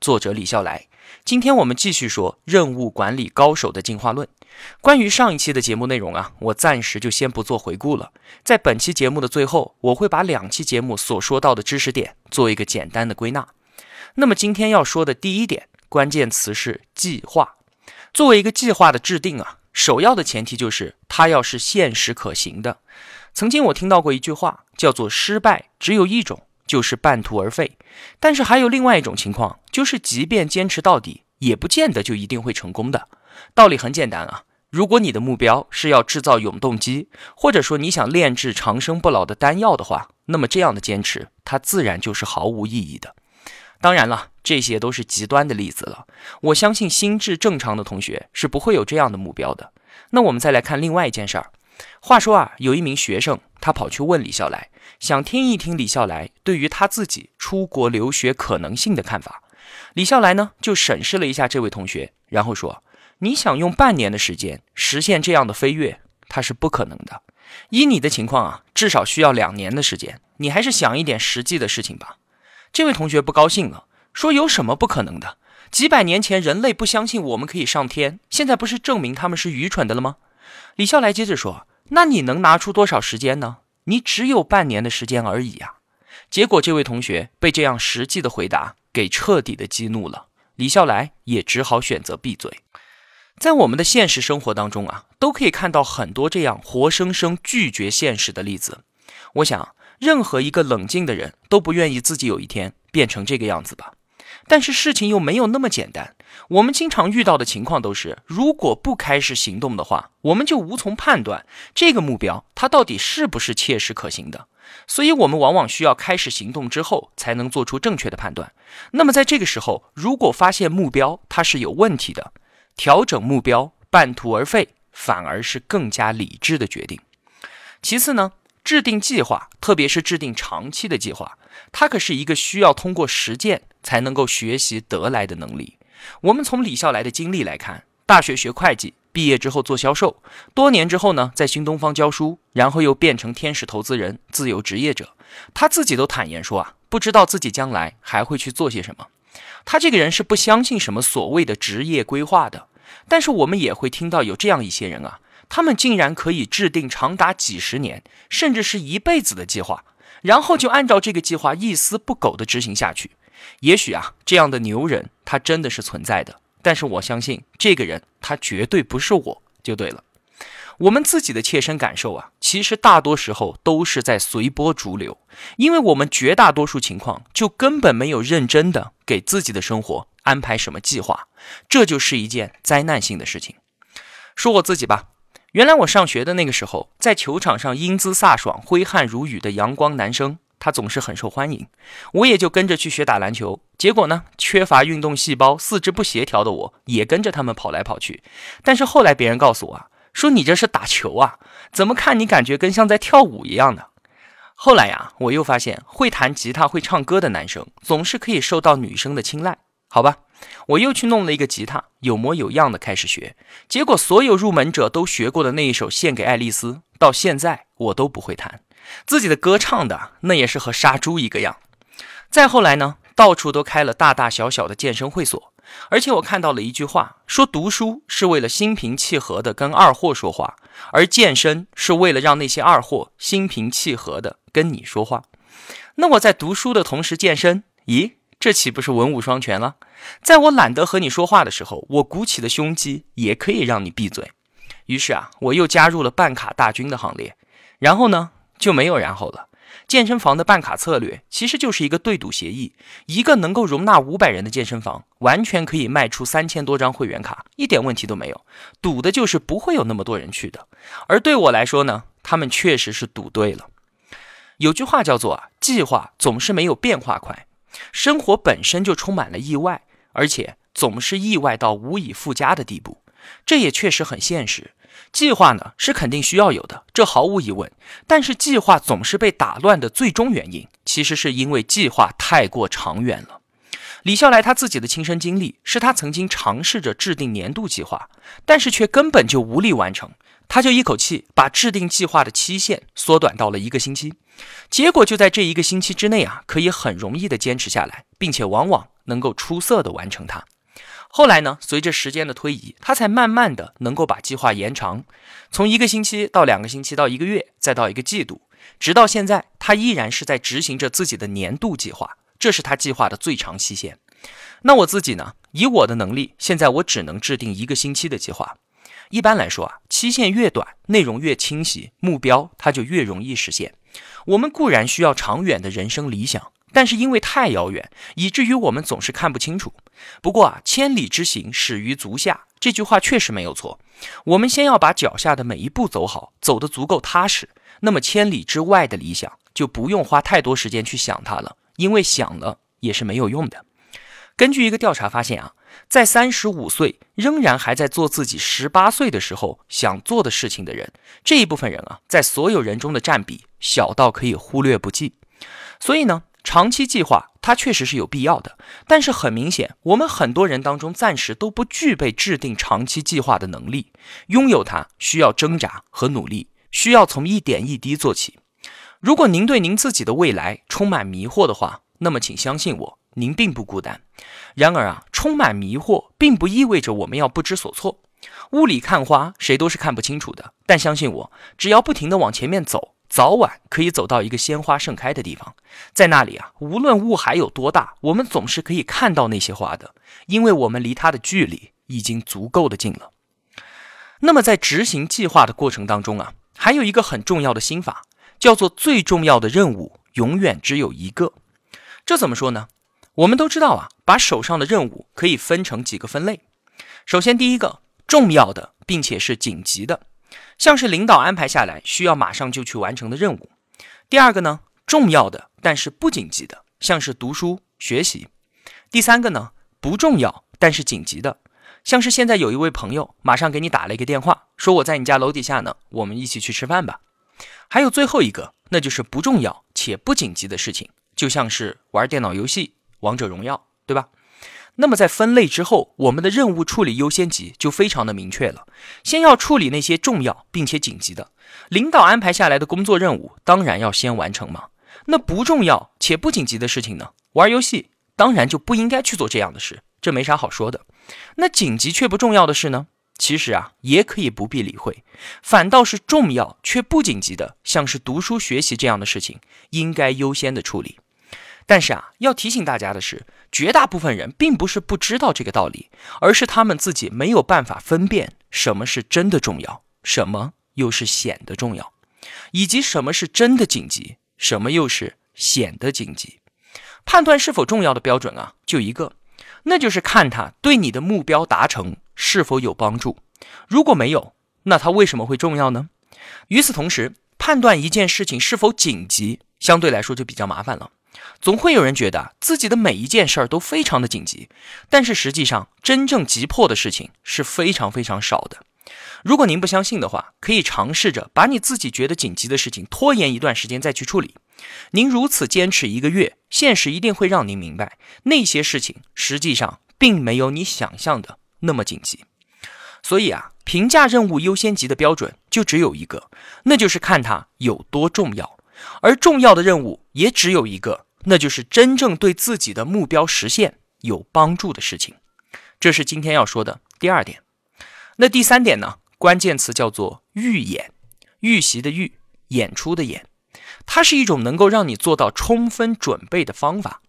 作者李笑来。今天我们继续说任务管理高手的进化论。关于上一期的节目内容啊，我暂时就先不做回顾了。在本期节目的最后，我会把两期节目所说到的知识点做一个简单的归纳。那么今天要说的第一点关键词是计划。作为一个计划的制定啊，首要的前提就是它要是现实可行的。曾经我听到过一句话，叫做“失败只有一种”。就是半途而废，但是还有另外一种情况，就是即便坚持到底，也不见得就一定会成功的。道理很简单啊，如果你的目标是要制造永动机，或者说你想炼制长生不老的丹药的话，那么这样的坚持，它自然就是毫无意义的。当然了，这些都是极端的例子了。我相信心智正常的同学是不会有这样的目标的。那我们再来看另外一件事儿。话说啊，有一名学生，他跑去问李笑来。想听一听李笑来对于他自己出国留学可能性的看法。李笑来呢，就审视了一下这位同学，然后说：“你想用半年的时间实现这样的飞跃，他是不可能的。依你的情况啊，至少需要两年的时间。你还是想一点实际的事情吧。”这位同学不高兴了，说：“有什么不可能的？几百年前人类不相信我们可以上天，现在不是证明他们是愚蠢的了吗？”李笑来接着说：“那你能拿出多少时间呢？”你只有半年的时间而已呀！结果这位同学被这样实际的回答给彻底的激怒了。李笑来也只好选择闭嘴。在我们的现实生活当中啊，都可以看到很多这样活生生拒绝现实的例子。我想，任何一个冷静的人都不愿意自己有一天变成这个样子吧。但是事情又没有那么简单。我们经常遇到的情况都是，如果不开始行动的话，我们就无从判断这个目标它到底是不是切实可行的。所以，我们往往需要开始行动之后，才能做出正确的判断。那么，在这个时候，如果发现目标它是有问题的，调整目标，半途而废，反而是更加理智的决定。其次呢？制定计划，特别是制定长期的计划，它可是一个需要通过实践才能够学习得来的能力。我们从李笑来的经历来看，大学学会计，毕业之后做销售，多年之后呢，在新东方教书，然后又变成天使投资人、自由职业者。他自己都坦言说啊，不知道自己将来还会去做些什么。他这个人是不相信什么所谓的职业规划的。但是我们也会听到有这样一些人啊。他们竟然可以制定长达几十年，甚至是一辈子的计划，然后就按照这个计划一丝不苟地执行下去。也许啊，这样的牛人他真的是存在的，但是我相信这个人他绝对不是我就对了。我们自己的切身感受啊，其实大多时候都是在随波逐流，因为我们绝大多数情况就根本没有认真的给自己的生活安排什么计划，这就是一件灾难性的事情。说我自己吧。原来我上学的那个时候，在球场上英姿飒爽、挥汗如雨的阳光男生，他总是很受欢迎。我也就跟着去学打篮球。结果呢，缺乏运动细胞、四肢不协调的我，也跟着他们跑来跑去。但是后来别人告诉我啊，说你这是打球啊，怎么看你感觉跟像在跳舞一样的。后来呀，我又发现会弹吉他、会唱歌的男生，总是可以受到女生的青睐。好吧。我又去弄了一个吉他，有模有样的开始学，结果所有入门者都学过的那一首《献给爱丽丝》，到现在我都不会弹，自己的歌唱的那也是和杀猪一个样。再后来呢，到处都开了大大小小的健身会所，而且我看到了一句话，说读书是为了心平气和的跟二货说话，而健身是为了让那些二货心平气和的跟你说话。那我在读书的同时健身，咦？这岂不是文武双全了？在我懒得和你说话的时候，我鼓起的胸肌也可以让你闭嘴。于是啊，我又加入了办卡大军的行列。然后呢，就没有然后了。健身房的办卡策略其实就是一个对赌协议。一个能够容纳五百人的健身房，完全可以卖出三千多张会员卡，一点问题都没有。赌的就是不会有那么多人去的。而对我来说呢，他们确实是赌对了。有句话叫做啊，计划总是没有变化快。生活本身就充满了意外，而且总是意外到无以复加的地步。这也确实很现实。计划呢是肯定需要有的，这毫无疑问。但是计划总是被打乱的最终原因，其实是因为计划太过长远了。李笑来他自己的亲身经历是他曾经尝试着制定年度计划，但是却根本就无力完成。他就一口气把制定计划的期限缩短到了一个星期，结果就在这一个星期之内啊，可以很容易的坚持下来，并且往往能够出色的完成它。后来呢，随着时间的推移，他才慢慢的能够把计划延长，从一个星期到两个星期到一个月，再到一个季度，直到现在，他依然是在执行着自己的年度计划，这是他计划的最长期限。那我自己呢？以我的能力，现在我只能制定一个星期的计划。一般来说啊，期限越短，内容越清晰，目标它就越容易实现。我们固然需要长远的人生理想，但是因为太遥远，以至于我们总是看不清楚。不过啊，千里之行始于足下，这句话确实没有错。我们先要把脚下的每一步走好，走得足够踏实，那么千里之外的理想就不用花太多时间去想它了，因为想了也是没有用的。根据一个调查发现啊，在三十五岁仍然还在做自己十八岁的时候想做的事情的人，这一部分人啊，在所有人中的占比小到可以忽略不计。所以呢，长期计划它确实是有必要的，但是很明显，我们很多人当中暂时都不具备制定长期计划的能力。拥有它需要挣扎和努力，需要从一点一滴做起。如果您对您自己的未来充满迷惑的话，那么请相信我。您并不孤单，然而啊，充满迷惑并不意味着我们要不知所措。雾里看花，谁都是看不清楚的。但相信我，只要不停地往前面走，早晚可以走到一个鲜花盛开的地方。在那里啊，无论雾还有多大，我们总是可以看到那些花的，因为我们离它的距离已经足够的近了。那么在执行计划的过程当中啊，还有一个很重要的心法，叫做最重要的任务永远只有一个。这怎么说呢？我们都知道啊，把手上的任务可以分成几个分类。首先，第一个重要的，并且是紧急的，像是领导安排下来需要马上就去完成的任务。第二个呢，重要的但是不紧急的，像是读书学习。第三个呢，不重要但是紧急的，像是现在有一位朋友马上给你打了一个电话，说我在你家楼底下呢，我们一起去吃饭吧。还有最后一个，那就是不重要且不紧急的事情，就像是玩电脑游戏。王者荣耀，对吧？那么在分类之后，我们的任务处理优先级就非常的明确了。先要处理那些重要并且紧急的，领导安排下来的工作任务，当然要先完成嘛。那不重要且不紧急的事情呢？玩游戏当然就不应该去做这样的事，这没啥好说的。那紧急却不重要的事呢？其实啊，也可以不必理会，反倒是重要却不紧急的，像是读书学习这样的事情，应该优先的处理。但是啊，要提醒大家的是，绝大部分人并不是不知道这个道理，而是他们自己没有办法分辨什么是真的重要，什么又是显得重要，以及什么是真的紧急，什么又是显得紧急。判断是否重要的标准啊，就一个，那就是看它对你的目标达成是否有帮助。如果没有，那它为什么会重要呢？与此同时，判断一件事情是否紧急，相对来说就比较麻烦了。总会有人觉得自己的每一件事儿都非常的紧急，但是实际上真正急迫的事情是非常非常少的。如果您不相信的话，可以尝试着把你自己觉得紧急的事情拖延一段时间再去处理。您如此坚持一个月，现实一定会让您明白，那些事情实际上并没有你想象的那么紧急。所以啊，评价任务优先级的标准就只有一个，那就是看它有多重要，而重要的任务也只有一个。那就是真正对自己的目标实现有帮助的事情，这是今天要说的第二点。那第三点呢？关键词叫做预演，预习的预，演出的演，它是一种能够让你做到充分准备的方法。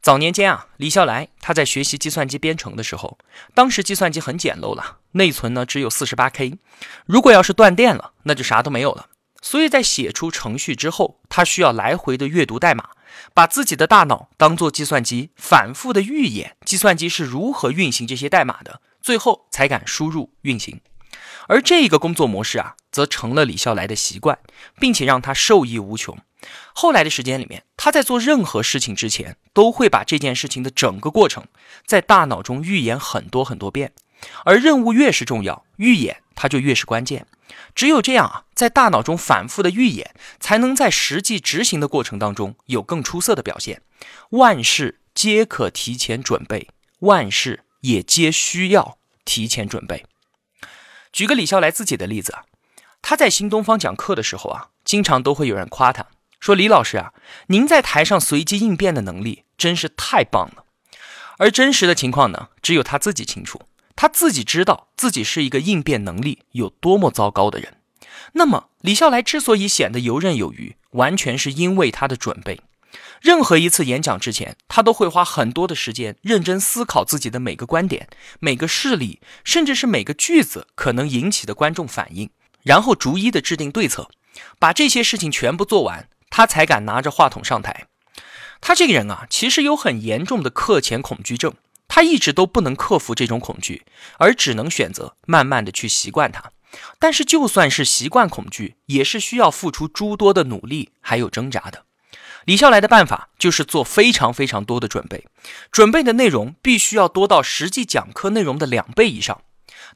早年间啊，李笑来他在学习计算机编程的时候，当时计算机很简陋了，内存呢只有四十八 K，如果要是断电了，那就啥都没有了。所以在写出程序之后，他需要来回的阅读代码。把自己的大脑当做计算机，反复的预演计算机是如何运行这些代码的，最后才敢输入运行。而这个工作模式啊，则成了李笑来的习惯，并且让他受益无穷。后来的时间里面，他在做任何事情之前，都会把这件事情的整个过程在大脑中预演很多很多遍。而任务越是重要，预演它就越是关键。只有这样啊，在大脑中反复的预演，才能在实际执行的过程当中有更出色的表现。万事皆可提前准备，万事也皆需要提前准备。举个李笑来自己的例子啊，他在新东方讲课的时候啊，经常都会有人夸他说：“李老师啊，您在台上随机应变的能力真是太棒了。”而真实的情况呢，只有他自己清楚。他自己知道自己是一个应变能力有多么糟糕的人。那么，李笑来之所以显得游刃有余，完全是因为他的准备。任何一次演讲之前，他都会花很多的时间认真思考自己的每个观点、每个事例，甚至是每个句子可能引起的观众反应，然后逐一的制定对策。把这些事情全部做完，他才敢拿着话筒上台。他这个人啊，其实有很严重的课前恐惧症。他一直都不能克服这种恐惧，而只能选择慢慢的去习惯它。但是，就算是习惯恐惧，也是需要付出诸多的努力还有挣扎的。李笑来的办法就是做非常非常多的准备，准备的内容必须要多到实际讲课内容的两倍以上。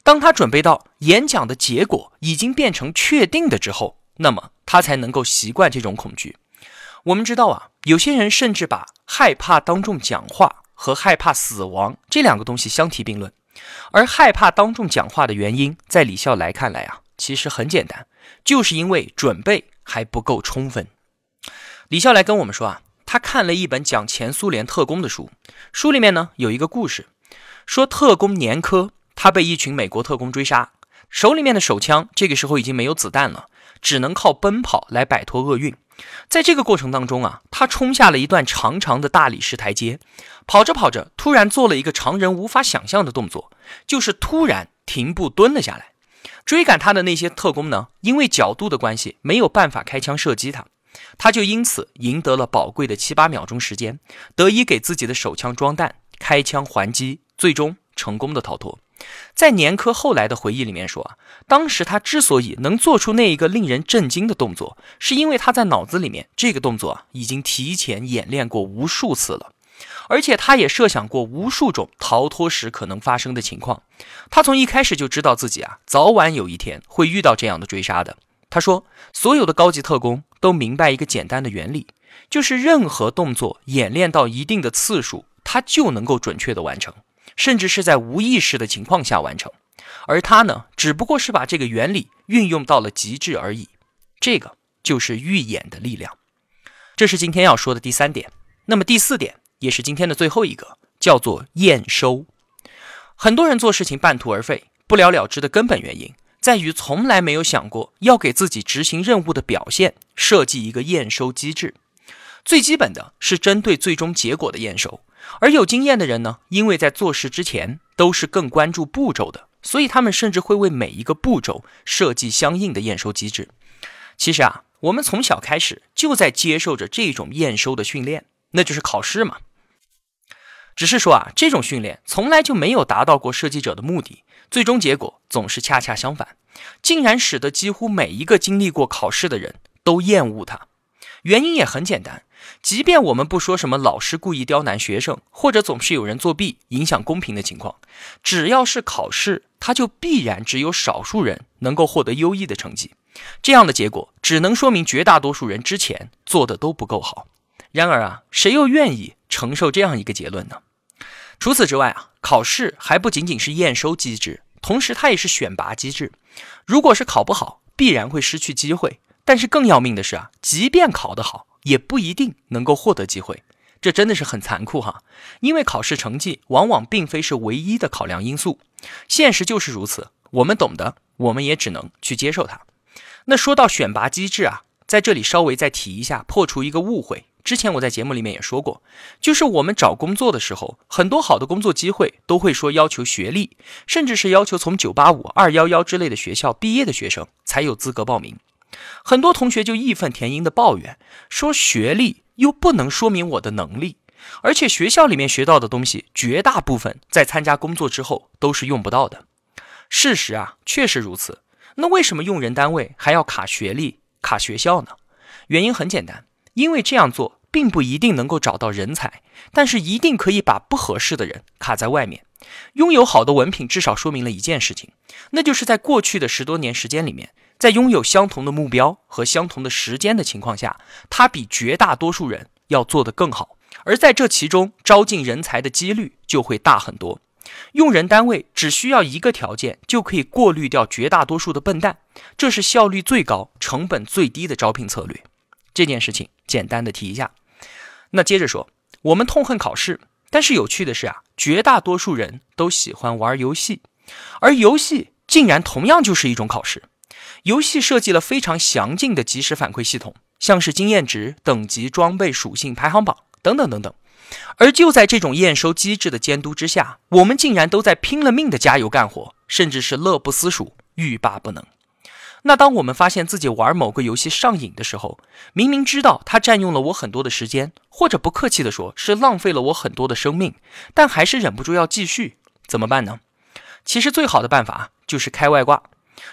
当他准备到演讲的结果已经变成确定的之后，那么他才能够习惯这种恐惧。我们知道啊，有些人甚至把害怕当众讲话。和害怕死亡这两个东西相提并论，而害怕当众讲话的原因，在李笑来看来啊，其实很简单，就是因为准备还不够充分。李笑来跟我们说啊，他看了一本讲前苏联特工的书，书里面呢有一个故事，说特工年科他被一群美国特工追杀，手里面的手枪这个时候已经没有子弹了，只能靠奔跑来摆脱厄运。在这个过程当中啊，他冲下了一段长长的大理石台阶，跑着跑着，突然做了一个常人无法想象的动作，就是突然停步蹲了下来。追赶他的那些特工呢，因为角度的关系，没有办法开枪射击他，他就因此赢得了宝贵的七八秒钟时间，得以给自己的手枪装弹，开枪还击，最终成功的逃脱。在年科后来的回忆里面说，当时他之所以能做出那一个令人震惊的动作，是因为他在脑子里面这个动作啊已经提前演练过无数次了，而且他也设想过无数种逃脱时可能发生的情况。他从一开始就知道自己啊早晚有一天会遇到这样的追杀的。他说，所有的高级特工都明白一个简单的原理，就是任何动作演练到一定的次数，他就能够准确的完成。甚至是在无意识的情况下完成，而他呢，只不过是把这个原理运用到了极致而已。这个就是预演的力量。这是今天要说的第三点。那么第四点也是今天的最后一个，叫做验收。很多人做事情半途而废、不了了之的根本原因，在于从来没有想过要给自己执行任务的表现设计一个验收机制。最基本的是针对最终结果的验收。而有经验的人呢，因为在做事之前都是更关注步骤的，所以他们甚至会为每一个步骤设计相应的验收机制。其实啊，我们从小开始就在接受着这种验收的训练，那就是考试嘛。只是说啊，这种训练从来就没有达到过设计者的目的，最终结果总是恰恰相反，竟然使得几乎每一个经历过考试的人都厌恶它。原因也很简单。即便我们不说什么老师故意刁难学生，或者总是有人作弊影响公平的情况，只要是考试，它就必然只有少数人能够获得优异的成绩。这样的结果只能说明绝大多数人之前做的都不够好。然而啊，谁又愿意承受这样一个结论呢？除此之外啊，考试还不仅仅是验收机制，同时它也是选拔机制。如果是考不好，必然会失去机会。但是更要命的是啊，即便考得好，也不一定能够获得机会，这真的是很残酷哈。因为考试成绩往往并非是唯一的考量因素，现实就是如此。我们懂得，我们也只能去接受它。那说到选拔机制啊，在这里稍微再提一下，破除一个误会。之前我在节目里面也说过，就是我们找工作的时候，很多好的工作机会都会说要求学历，甚至是要求从九八五、二幺幺之类的学校毕业的学生才有资格报名。很多同学就义愤填膺地抱怨说：“学历又不能说明我的能力，而且学校里面学到的东西，绝大部分在参加工作之后都是用不到的。”事实啊，确实如此。那为什么用人单位还要卡学历、卡学校呢？原因很简单，因为这样做并不一定能够找到人才，但是一定可以把不合适的人卡在外面。拥有好的文凭，至少说明了一件事情，那就是在过去的十多年时间里面，在拥有相同的目标和相同的时间的情况下，他比绝大多数人要做得更好。而在这其中，招进人才的几率就会大很多。用人单位只需要一个条件，就可以过滤掉绝大多数的笨蛋，这是效率最高、成本最低的招聘策略。这件事情简单的提一下。那接着说，我们痛恨考试，但是有趣的是啊，绝大多数人都喜欢玩游戏，而游戏竟然同样就是一种考试。游戏设计了非常详尽的即时反馈系统，像是经验值、等级、装备、属性、排行榜等等等等。而就在这种验收机制的监督之下，我们竟然都在拼了命的加油干活，甚至是乐不思蜀、欲罢不能。那当我们发现自己玩某个游戏上瘾的时候，明明知道它占用了我很多的时间，或者不客气的说，是浪费了我很多的生命，但还是忍不住要继续，怎么办呢？其实最好的办法就是开外挂，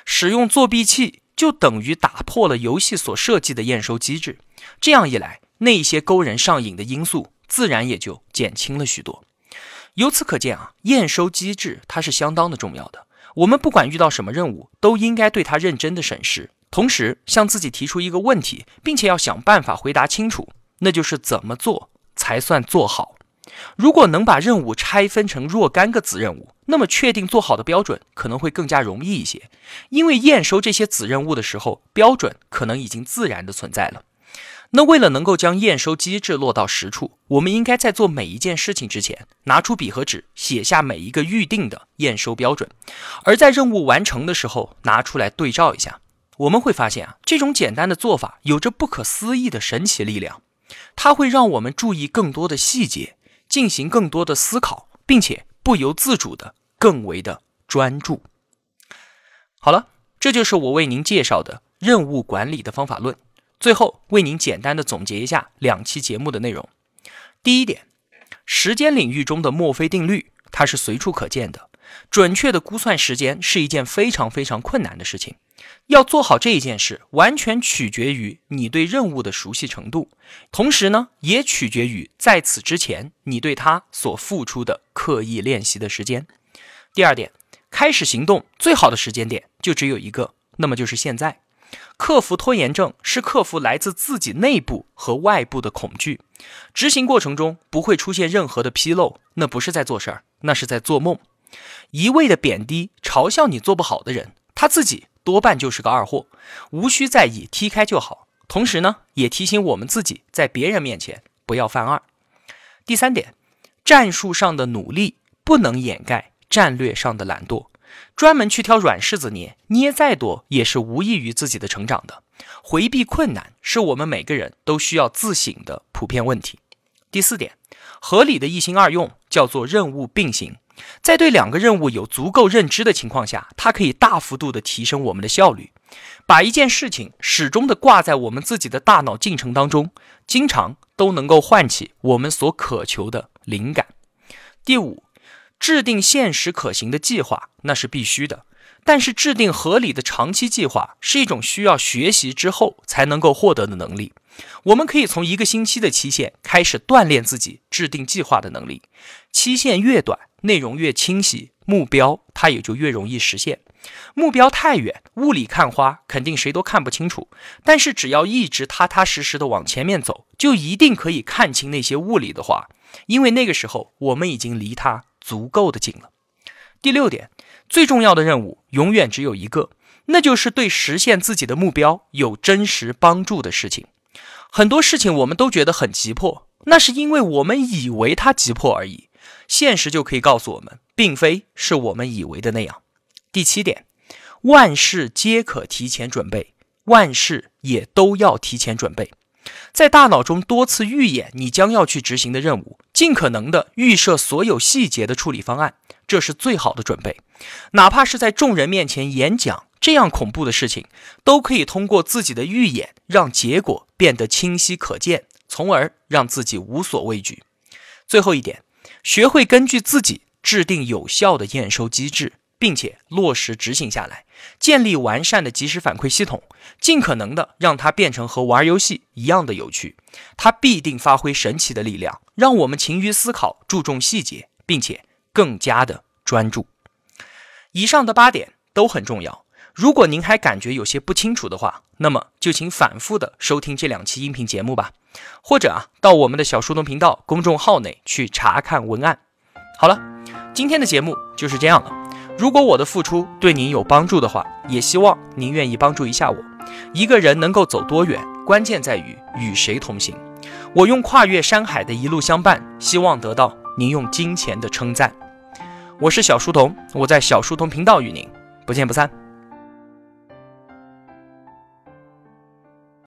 使用作弊器就等于打破了游戏所设计的验收机制。这样一来，那些勾人上瘾的因素。自然也就减轻了许多。由此可见啊，验收机制它是相当的重要的。我们不管遇到什么任务，都应该对它认真的审视，同时向自己提出一个问题，并且要想办法回答清楚，那就是怎么做才算做好。如果能把任务拆分成若干个子任务，那么确定做好的标准可能会更加容易一些，因为验收这些子任务的时候，标准可能已经自然的存在了。那为了能够将验收机制落到实处，我们应该在做每一件事情之前，拿出笔和纸，写下每一个预定的验收标准，而在任务完成的时候拿出来对照一下。我们会发现啊，这种简单的做法有着不可思议的神奇力量，它会让我们注意更多的细节，进行更多的思考，并且不由自主的更为的专注。好了，这就是我为您介绍的任务管理的方法论。最后为您简单的总结一下两期节目的内容。第一点，时间领域中的墨菲定律，它是随处可见的。准确的估算时间是一件非常非常困难的事情。要做好这一件事，完全取决于你对任务的熟悉程度，同时呢，也取决于在此之前你对它所付出的刻意练习的时间。第二点，开始行动最好的时间点就只有一个，那么就是现在。克服拖延症是克服来自自己内部和外部的恐惧，执行过程中不会出现任何的纰漏，那不是在做事儿，那是在做梦。一味的贬低、嘲笑你做不好的人，他自己多半就是个二货，无需在意，踢开就好。同时呢，也提醒我们自己，在别人面前不要犯二。第三点，战术上的努力不能掩盖战略上的懒惰。专门去挑软柿子捏，捏再多也是无益于自己的成长的。回避困难是我们每个人都需要自省的普遍问题。第四点，合理的一心二用叫做任务并行，在对两个任务有足够认知的情况下，它可以大幅度的提升我们的效率，把一件事情始终的挂在我们自己的大脑进程当中，经常都能够唤起我们所渴求的灵感。第五。制定现实可行的计划那是必须的，但是制定合理的长期计划是一种需要学习之后才能够获得的能力。我们可以从一个星期的期限开始锻炼自己制定计划的能力，期限越短，内容越清晰，目标它也就越容易实现。目标太远，雾里看花，肯定谁都看不清楚。但是只要一直踏踏实实的往前面走，就一定可以看清那些雾里的花，因为那个时候我们已经离它。足够的近了。第六点，最重要的任务永远只有一个，那就是对实现自己的目标有真实帮助的事情。很多事情我们都觉得很急迫，那是因为我们以为它急迫而已。现实就可以告诉我们，并非是我们以为的那样。第七点，万事皆可提前准备，万事也都要提前准备。在大脑中多次预演你将要去执行的任务，尽可能的预设所有细节的处理方案，这是最好的准备。哪怕是在众人面前演讲这样恐怖的事情，都可以通过自己的预演让结果变得清晰可见，从而让自己无所畏惧。最后一点，学会根据自己制定有效的验收机制，并且落实执行下来，建立完善的及时反馈系统，尽可能的让它变成和玩游戏一样的有趣，它必定发挥神奇的力量，让我们勤于思考，注重细节，并且更加的专注。以上的八点都很重要。如果您还感觉有些不清楚的话，那么就请反复的收听这两期音频节目吧，或者啊，到我们的小书童频道公众号内去查看文案。好了，今天的节目就是这样了。如果我的付出对您有帮助的话，也希望您愿意帮助一下我。一个人能够走多远，关键在于与谁同行。我用跨越山海的一路相伴，希望得到您用金钱的称赞。我是小书童，我在小书童频道与您不见不散。